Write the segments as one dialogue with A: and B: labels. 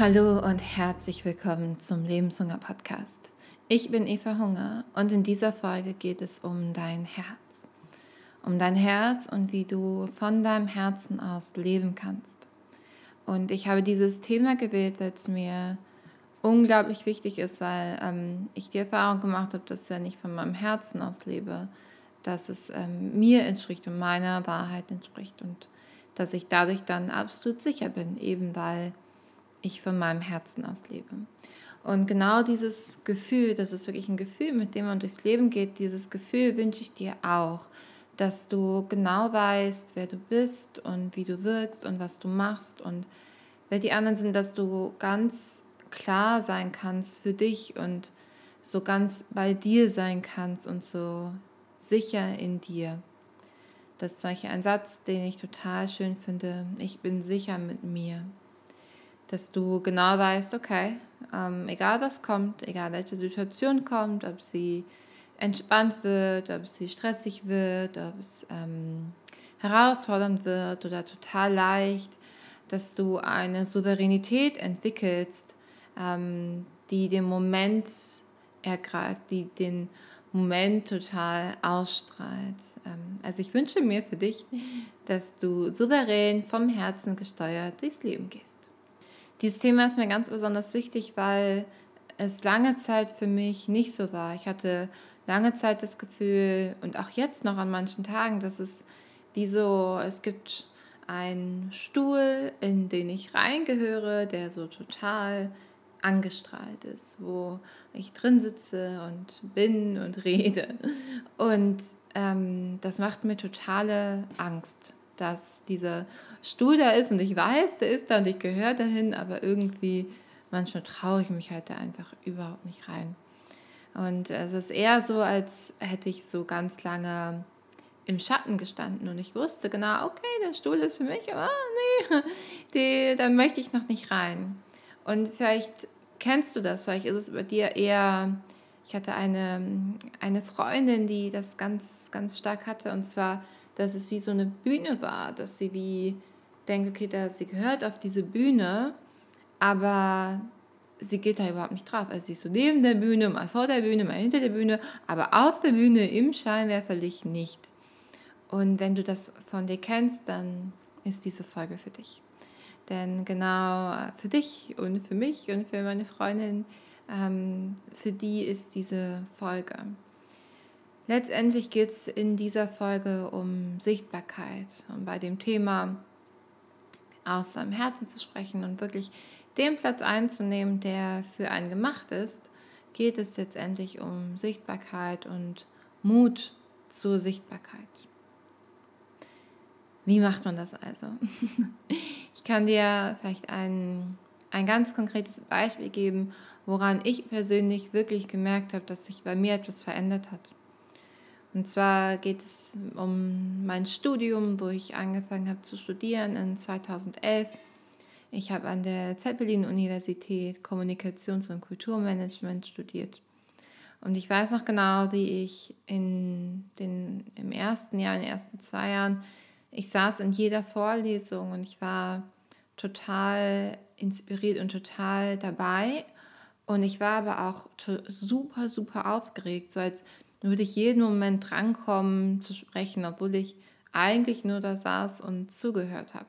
A: Hallo und herzlich willkommen zum Lebenshunger Podcast. Ich bin Eva Hunger und in dieser Folge geht es um dein Herz. Um dein Herz und wie du von deinem Herzen aus leben kannst. Und ich habe dieses Thema gewählt, weil es mir unglaublich wichtig ist, weil ähm, ich die Erfahrung gemacht habe, dass wenn ich von meinem Herzen aus lebe, dass es ähm, mir entspricht und meiner Wahrheit entspricht und dass ich dadurch dann absolut sicher bin, eben weil ich von meinem Herzen aus lebe. Und genau dieses Gefühl, das ist wirklich ein Gefühl, mit dem man durchs Leben geht, dieses Gefühl wünsche ich dir auch, dass du genau weißt, wer du bist und wie du wirkst und was du machst und wer die anderen sind, dass du ganz klar sein kannst für dich und so ganz bei dir sein kannst und so sicher in dir. Das ist zum Beispiel ein Satz, den ich total schön finde. Ich bin sicher mit mir dass du genau weißt, okay, ähm, egal was kommt, egal welche Situation kommt, ob sie entspannt wird, ob sie stressig wird, ob es ähm, herausfordernd wird oder total leicht, dass du eine Souveränität entwickelst, ähm, die den Moment ergreift, die den Moment total ausstrahlt. Ähm, also ich wünsche mir für dich, dass du souverän vom Herzen gesteuert durchs Leben gehst. Dieses Thema ist mir ganz besonders wichtig, weil es lange Zeit für mich nicht so war. Ich hatte lange Zeit das Gefühl und auch jetzt noch an manchen Tagen, dass es wie so, es gibt einen Stuhl, in den ich reingehöre, der so total angestrahlt ist, wo ich drin sitze und bin und rede. Und ähm, das macht mir totale Angst, dass dieser Stuhl da ist und ich weiß, der ist da und ich gehöre dahin, aber irgendwie manchmal traue ich mich halt da einfach überhaupt nicht rein. Und es ist eher so, als hätte ich so ganz lange im Schatten gestanden und ich wusste genau, okay, der Stuhl ist für mich, aber nee, die, da möchte ich noch nicht rein. Und vielleicht kennst du das, vielleicht ist es bei dir eher, ich hatte eine, eine Freundin, die das ganz, ganz stark hatte und zwar, dass es wie so eine Bühne war, dass sie wie denkt, okay, da, sie gehört auf diese Bühne, aber sie geht da überhaupt nicht drauf. Also sie ist so neben der Bühne, mal vor der Bühne, mal hinter der Bühne, aber auf der Bühne im Scheinwerferlicht nicht. Und wenn du das von dir kennst, dann ist diese Folge für dich. Denn genau für dich und für mich und für meine Freundin, ähm, für die ist diese Folge. Letztendlich geht es in dieser Folge um Sichtbarkeit und bei dem Thema aus seinem Herzen zu sprechen und wirklich den Platz einzunehmen, der für einen gemacht ist, geht es letztendlich um Sichtbarkeit und Mut zur Sichtbarkeit. Wie macht man das also? Ich kann dir vielleicht ein, ein ganz konkretes Beispiel geben, woran ich persönlich wirklich gemerkt habe, dass sich bei mir etwas verändert hat. Und zwar geht es um mein Studium, wo ich angefangen habe zu studieren in 2011. Ich habe an der Zeppelin-Universität Kommunikations- und Kulturmanagement studiert. Und ich weiß noch genau, wie ich in den, im ersten Jahr, in den ersten zwei Jahren, ich saß in jeder Vorlesung und ich war total inspiriert und total dabei. Und ich war aber auch super, super aufgeregt, so als dann würde ich jeden Moment drankommen zu sprechen, obwohl ich eigentlich nur da saß und zugehört habe.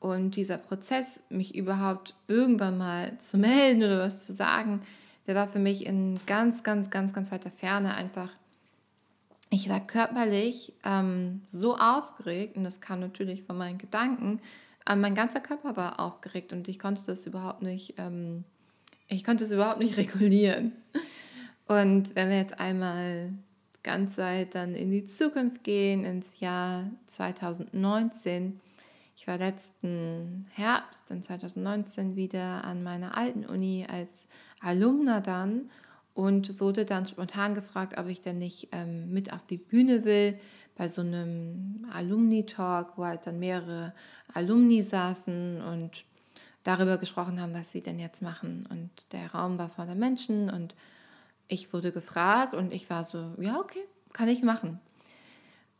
A: Und dieser Prozess, mich überhaupt irgendwann mal zu melden oder was zu sagen, der war für mich in ganz, ganz, ganz, ganz weiter Ferne einfach. Ich war körperlich ähm, so aufgeregt und das kam natürlich von meinen Gedanken, aber mein ganzer Körper war aufgeregt und ich konnte das überhaupt nicht, ähm, ich konnte es überhaupt nicht regulieren. Und wenn wir jetzt einmal ganz weit dann in die Zukunft gehen, ins Jahr 2019, ich war letzten Herbst in 2019 wieder an meiner alten Uni als Alumna dann und wurde dann spontan gefragt, ob ich denn nicht ähm, mit auf die Bühne will bei so einem Alumni-Talk, wo halt dann mehrere Alumni saßen und darüber gesprochen haben, was sie denn jetzt machen. Und der Raum war voller Menschen und ich wurde gefragt und ich war so, ja, okay, kann ich machen.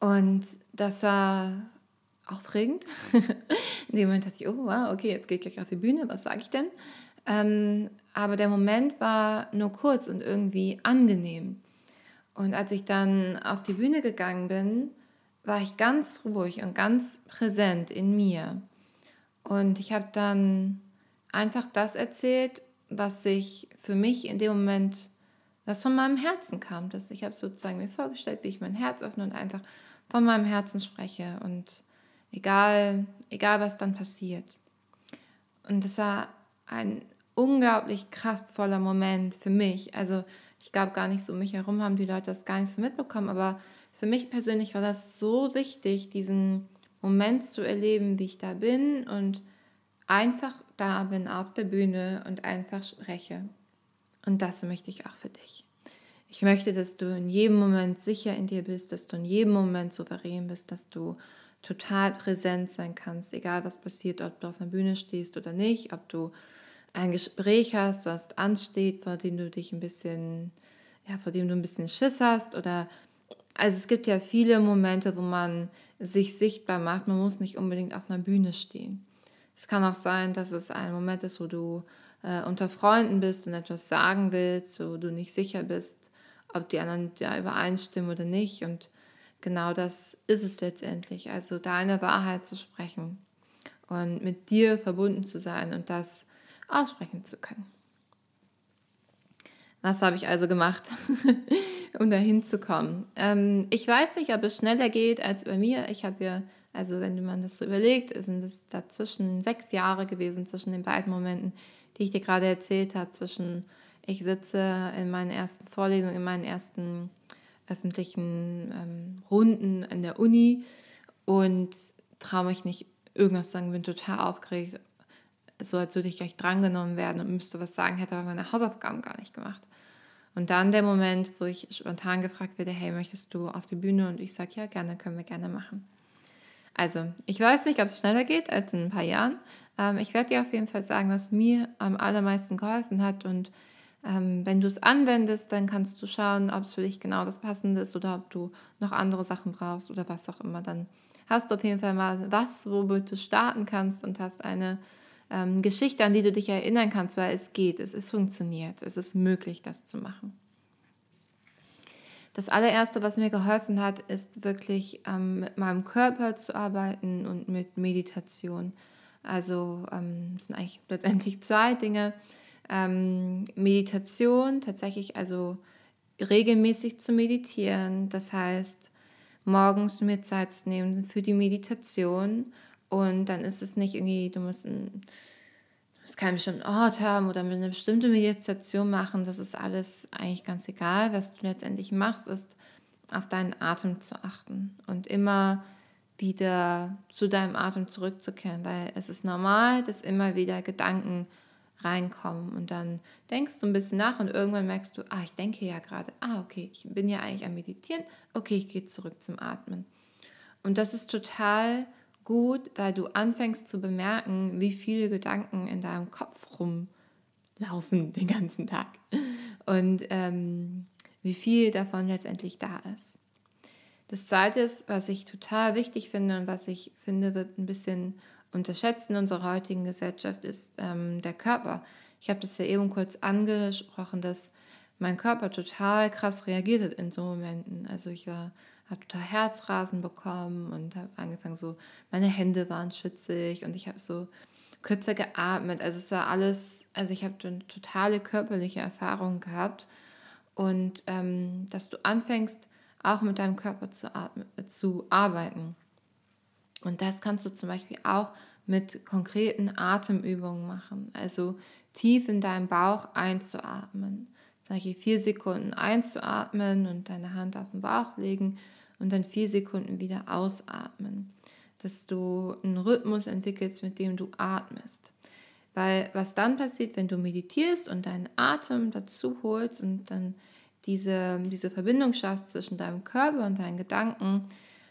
A: Und das war aufregend. In dem Moment dachte ich, oh wow, okay, jetzt gehe ich gleich auf die Bühne, was sage ich denn? Ähm, aber der Moment war nur kurz und irgendwie angenehm. Und als ich dann auf die Bühne gegangen bin, war ich ganz ruhig und ganz präsent in mir. Und ich habe dann einfach das erzählt, was sich für mich in dem Moment, was von meinem Herzen kam. Das, ich habe sozusagen mir vorgestellt, wie ich mein Herz öffne und einfach von meinem Herzen spreche. Und egal, egal was dann passiert. Und das war ein unglaublich kraftvoller Moment für mich. Also ich glaube gar nicht so um mich herum haben die Leute das gar nicht so mitbekommen, aber für mich persönlich war das so wichtig, diesen Moment zu erleben, wie ich da bin und einfach da bin auf der Bühne und einfach spreche. Und das möchte ich auch für dich. Ich möchte, dass du in jedem Moment sicher in dir bist, dass du in jedem Moment souverän bist, dass du total präsent sein kannst, egal was passiert, ob du auf der Bühne stehst oder nicht, ob du ein Gespräch hast, was ansteht, vor dem du dich ein bisschen, ja, vor dem du ein bisschen Schiss hast oder also es gibt ja viele Momente, wo man sich sichtbar macht. Man muss nicht unbedingt auf einer Bühne stehen. Es kann auch sein, dass es ein Moment ist, wo du äh, unter Freunden bist und etwas sagen willst, wo du nicht sicher bist, ob die anderen ja übereinstimmen oder nicht. Und genau das ist es letztendlich. Also deine Wahrheit zu sprechen und mit dir verbunden zu sein und das aussprechen zu können. Was habe ich also gemacht, um dahin zu kommen? Ähm, ich weiß nicht, ob es schneller geht als bei mir. Ich habe ja also wenn man das so überlegt, sind es dazwischen sechs Jahre gewesen, zwischen den beiden Momenten, die ich dir gerade erzählt habe, zwischen ich sitze in meinen ersten Vorlesungen, in meinen ersten öffentlichen ähm, Runden in der Uni und traue mich nicht irgendwas zu sagen, bin total aufgeregt, so als würde ich gleich drangenommen werden und müsste was sagen, hätte aber meine Hausaufgaben gar nicht gemacht. Und dann der Moment, wo ich spontan gefragt werde, hey, möchtest du auf die Bühne? Und ich sage, ja, gerne, können wir gerne machen. Also, ich weiß nicht, ob es schneller geht als in ein paar Jahren. Ähm, ich werde dir auf jeden Fall sagen, was mir am allermeisten geholfen hat. Und ähm, wenn du es anwendest, dann kannst du schauen, ob es für dich genau das Passende ist oder ob du noch andere Sachen brauchst oder was auch immer. Dann hast du auf jeden Fall mal was, womit du starten kannst und hast eine ähm, Geschichte, an die du dich erinnern kannst, weil es geht, es ist funktioniert, es ist möglich, das zu machen. Das allererste, was mir geholfen hat, ist wirklich ähm, mit meinem Körper zu arbeiten und mit Meditation. Also ähm, sind eigentlich letztendlich zwei Dinge. Ähm, Meditation, tatsächlich also regelmäßig zu meditieren. Das heißt, morgens mir Zeit zu nehmen für die Meditation. Und dann ist es nicht irgendwie, du musst ein es keinen bestimmten Ort haben oder eine bestimmte Meditation machen. Das ist alles eigentlich ganz egal. Was du letztendlich machst, ist auf deinen Atem zu achten und immer wieder zu deinem Atem zurückzukehren, weil es ist normal, dass immer wieder Gedanken reinkommen und dann denkst du ein bisschen nach und irgendwann merkst du, ah, ich denke ja gerade, ah, okay, ich bin ja eigentlich am Meditieren, okay, ich gehe zurück zum Atmen. Und das ist total gut, weil du anfängst zu bemerken, wie viele Gedanken in deinem Kopf rumlaufen den ganzen Tag und ähm, wie viel davon letztendlich da ist. Das Zweite ist, was ich total wichtig finde und was ich finde, wird ein bisschen unterschätzt in unserer heutigen Gesellschaft, ist ähm, der Körper. Ich habe das ja eben kurz angesprochen, dass mein Körper total krass reagiert hat in so Momenten. Also ich war habe total Herzrasen bekommen und habe angefangen so, meine Hände waren schwitzig und ich habe so kürzer geatmet. Also es war alles, also ich habe eine totale körperliche Erfahrung gehabt und ähm, dass du anfängst auch mit deinem Körper zu, atmen, zu arbeiten. Und das kannst du zum Beispiel auch mit konkreten Atemübungen machen. Also tief in deinen Bauch einzuatmen. Zum Beispiel vier Sekunden einzuatmen und deine Hand auf den Bauch legen und dann vier Sekunden wieder ausatmen. Dass du einen Rhythmus entwickelst, mit dem du atmest. Weil was dann passiert, wenn du meditierst und deinen Atem dazu holst und dann diese, diese Verbindung schaffst zwischen deinem Körper und deinen Gedanken,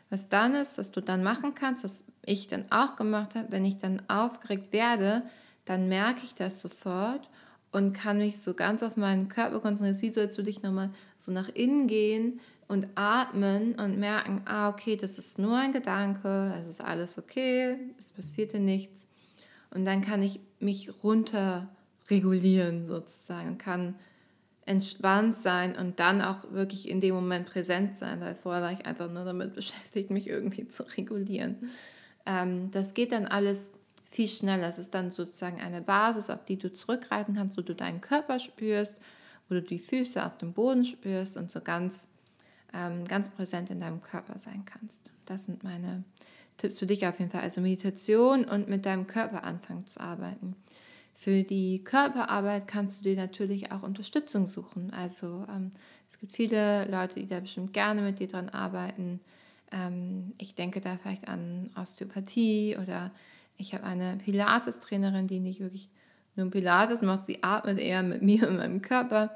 A: was dann ist, was du dann machen kannst, was ich dann auch gemacht habe, wenn ich dann aufgeregt werde, dann merke ich das sofort und kann mich so ganz auf meinen Körper konzentrieren. Wie so, als würde ich nochmal so nach innen gehen und atmen und merken, ah, okay, das ist nur ein Gedanke, es ist alles okay, es passierte nichts. Und dann kann ich mich runter regulieren sozusagen, kann entspannt sein und dann auch wirklich in dem Moment präsent sein, weil vorher war ich einfach nur damit beschäftigt, mich irgendwie zu regulieren. Ähm, das geht dann alles viel schneller. Es ist dann sozusagen eine Basis, auf die du zurückgreifen kannst, wo du deinen Körper spürst, wo du die Füße auf dem Boden spürst und so ganz, ähm, ganz präsent in deinem Körper sein kannst. Das sind meine Tipps für dich auf jeden Fall. Also Meditation und mit deinem Körper anfangen zu arbeiten. Für die Körperarbeit kannst du dir natürlich auch Unterstützung suchen. Also ähm, es gibt viele Leute, die da bestimmt gerne mit dir dran arbeiten. Ähm, ich denke da vielleicht an Osteopathie oder ich habe eine Pilates-Trainerin, die nicht wirklich nur Pilates macht, sie atmet eher mit mir und meinem Körper.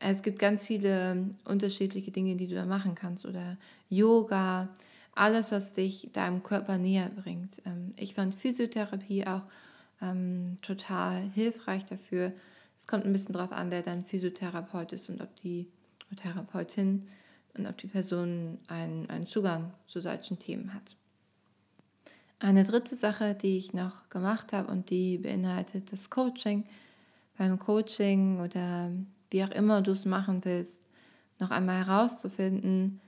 A: Es gibt ganz viele unterschiedliche Dinge, die du da machen kannst oder Yoga, alles, was dich deinem Körper näher bringt. Ähm, ich fand Physiotherapie auch ähm, total hilfreich dafür. Es kommt ein bisschen darauf an, wer dein Physiotherapeut ist und ob die Therapeutin und ob die Person einen, einen Zugang zu solchen Themen hat. Eine dritte Sache, die ich noch gemacht habe und die beinhaltet das Coaching. Beim Coaching oder wie auch immer du es machen willst, noch einmal herauszufinden,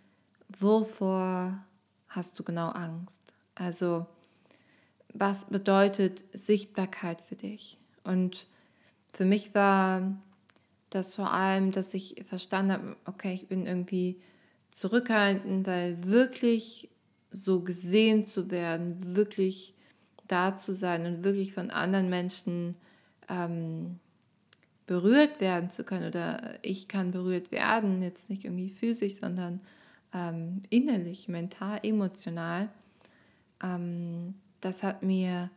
A: wovor hast du genau Angst? Also was bedeutet Sichtbarkeit für dich? Und für mich war das vor allem, dass ich verstanden habe, okay, ich bin irgendwie zurückhaltend, weil wirklich so gesehen zu werden, wirklich da zu sein und wirklich von anderen Menschen ähm, berührt werden zu können oder ich kann berührt werden, jetzt nicht irgendwie physisch, sondern ähm, innerlich, mental, emotional. Ähm, das hat mir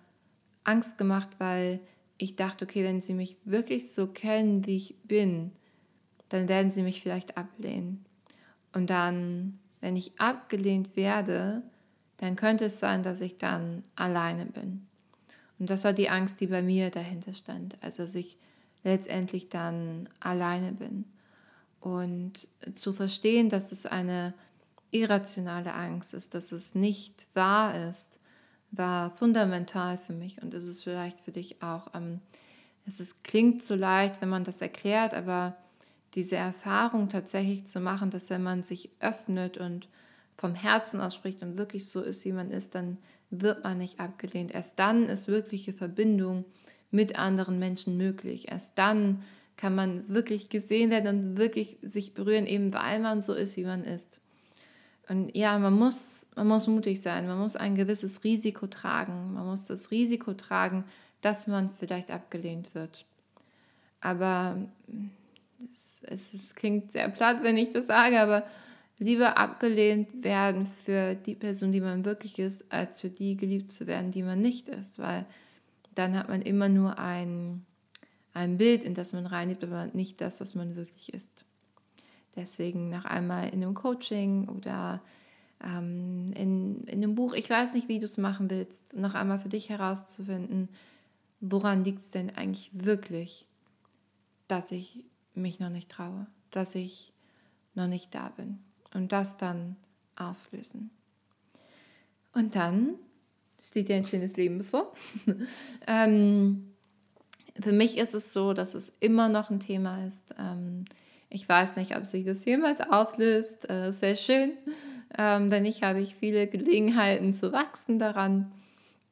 A: Angst gemacht, weil ich dachte, okay, wenn sie mich wirklich so kennen, wie ich bin, dann werden sie mich vielleicht ablehnen. Und dann, wenn ich abgelehnt werde, dann könnte es sein, dass ich dann alleine bin. Und das war die Angst, die bei mir dahinter stand, also dass ich letztendlich dann alleine bin. Und zu verstehen, dass es eine irrationale Angst ist, dass es nicht wahr ist, war fundamental für mich und ist es vielleicht für dich auch. Ähm, es ist, klingt so leicht, wenn man das erklärt, aber diese Erfahrung tatsächlich zu machen, dass wenn man sich öffnet und vom Herzen ausspricht und wirklich so ist, wie man ist, dann wird man nicht abgelehnt. Erst dann ist wirkliche Verbindung mit anderen Menschen möglich. Erst dann kann man wirklich gesehen werden und wirklich sich berühren, eben weil man so ist, wie man ist. Und ja, man muss, man muss mutig sein, man muss ein gewisses Risiko tragen. Man muss das Risiko tragen, dass man vielleicht abgelehnt wird. Aber es, es, es klingt sehr platt, wenn ich das sage, aber lieber abgelehnt werden für die Person, die man wirklich ist, als für die geliebt zu werden, die man nicht ist. Weil dann hat man immer nur ein, ein Bild, in das man reinlebt, aber nicht das, was man wirklich ist. Deswegen noch einmal in einem Coaching oder ähm, in, in einem Buch, ich weiß nicht, wie du es machen willst, noch einmal für dich herauszufinden, woran liegt es denn eigentlich wirklich, dass ich mich noch nicht traue, dass ich noch nicht da bin. Und das dann auflösen. Und dann steht dir ein schönes Leben bevor. ähm, für mich ist es so, dass es immer noch ein Thema ist. Ähm, ich weiß nicht, ob sich das jemals auflöst. Äh, sehr schön. Ähm, denn ich habe ich viele Gelegenheiten zu wachsen daran.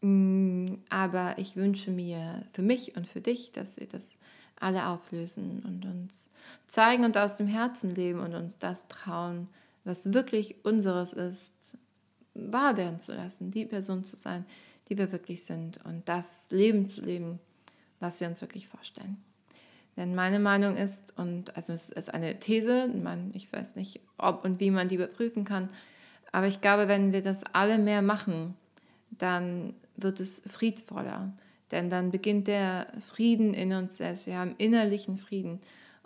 A: Mm, aber ich wünsche mir für mich und für dich, dass wir das alle auflösen und uns zeigen und aus dem Herzen leben und uns das trauen, was wirklich unseres ist, wahr werden zu lassen, die Person zu sein, die wir wirklich sind und das Leben zu leben, was wir uns wirklich vorstellen. Denn meine Meinung ist, und also es ist eine These, ich weiß nicht, ob und wie man die überprüfen kann, aber ich glaube, wenn wir das alle mehr machen, dann wird es friedvoller. Denn dann beginnt der Frieden in uns selbst. Wir haben innerlichen Frieden.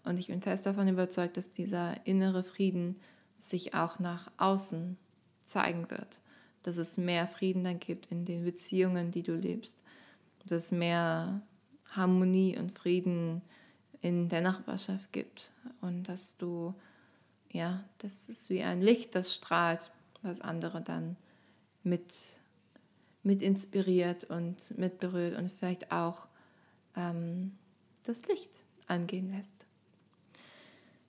A: Und ich bin fest davon überzeugt, dass dieser innere Frieden sich auch nach außen zeigen wird. Dass es mehr Frieden dann gibt in den Beziehungen, die du lebst. Dass es mehr Harmonie und Frieden in der Nachbarschaft gibt und dass du ja, das ist wie ein Licht, das strahlt, was andere dann mit, mit inspiriert und mit berührt und vielleicht auch ähm, das Licht angehen lässt.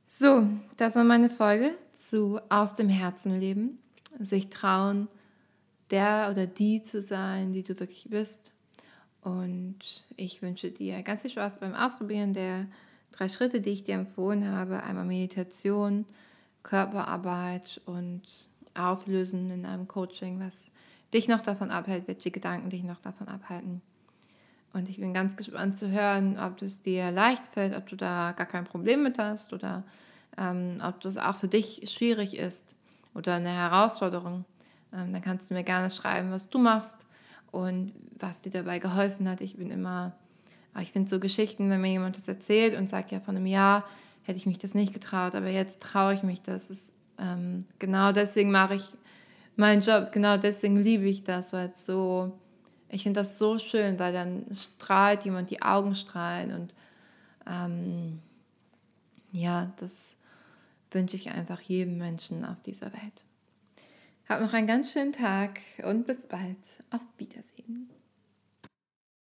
A: So, das war meine Folge zu Aus dem Herzen leben. Sich trauen, der oder die zu sein, die du wirklich bist. Und ich wünsche dir ganz viel Spaß beim Ausprobieren der drei Schritte, die ich dir empfohlen habe. Einmal Meditation, Körperarbeit und Auflösen in einem Coaching, was dich noch davon abhält, welche Gedanken dich noch davon abhalten. Und ich bin ganz gespannt zu hören, ob es dir leicht fällt, ob du da gar kein Problem mit hast oder ähm, ob das auch für dich schwierig ist oder eine Herausforderung. Ähm, dann kannst du mir gerne schreiben, was du machst und was dir dabei geholfen hat. Ich bin immer, ah, ich finde so Geschichten, wenn mir jemand das erzählt und sagt, ja, vor einem Jahr hätte ich mich das nicht getraut, aber jetzt traue ich mich das. Ist, ähm, genau deswegen mache ich meinen Job, genau deswegen liebe ich das, weil es so, ich finde das so schön, weil dann strahlt jemand, die Augen strahlen und ähm, ja, das wünsche ich einfach jedem Menschen auf dieser Welt. Hab noch einen ganz schönen Tag und bis bald. Auf Wiedersehen.